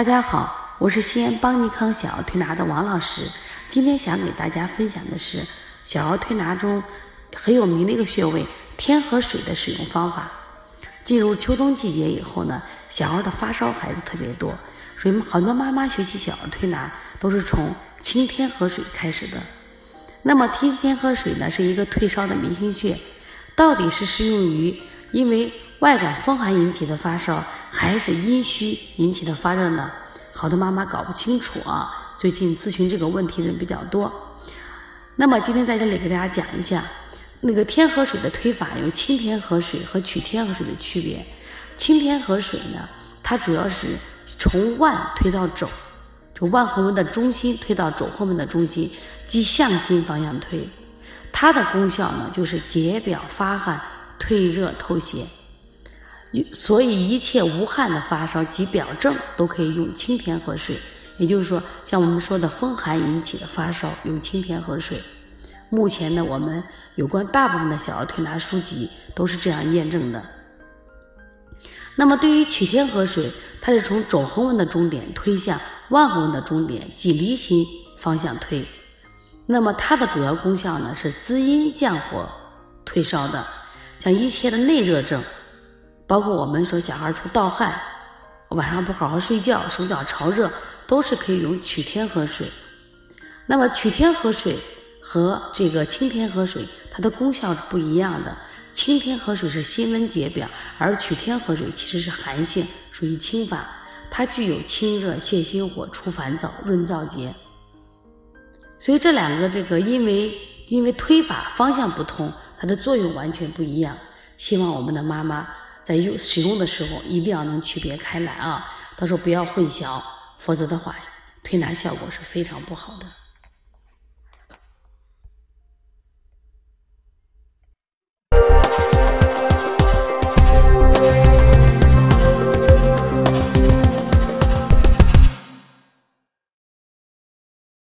大家好，我是西安邦尼康小儿推拿的王老师。今天想给大家分享的是小儿推拿中很有名的一个穴位——天河水的使用方法。进入秋冬季节以后呢，小儿的发烧孩子特别多，所以很多妈妈学习小儿推拿都是从清天河水开始的。那么，清天河水呢是一个退烧的明星穴，到底是适用于因为外感风寒引起的发烧？还是阴虚引起的发热呢？好多妈妈搞不清楚啊。最近咨询这个问题的人比较多。那么今天在这里给大家讲一下，那个天河水的推法有清天河水和取天河水的区别。清天河水呢，它主要是从腕推到肘，就腕横纹的中心推到肘后纹的中心，即向心方向推。它的功效呢，就是解表发汗、退热透邪。所以，一切无汗的发烧及表症都可以用清天河水。也就是说，像我们说的风寒引起的发烧，用清天河水。目前呢，我们有关大部分的小儿推拿书籍都是这样验证的。那么，对于取天河水，它是从肘横纹的中点推向腕横纹的中点，即离心方向推。那么，它的主要功效呢是滋阴降火、退烧的。像一切的内热症。包括我们说小孩出盗汗，晚上不好好睡觉，手脚潮热，都是可以用取天河水。那么取天河水和这个清天河水，它的功效是不一样的。清天河水是辛温解表，而取天河水其实是寒性，属于清法，它具有清热泻心火、除烦躁、润燥结。所以这两个这个因为因为推法方向不同，它的作用完全不一样。希望我们的妈妈。在用使用的时候，一定要能区别开来啊！到时候不要混淆，否则的话，推拿效果是非常不好的。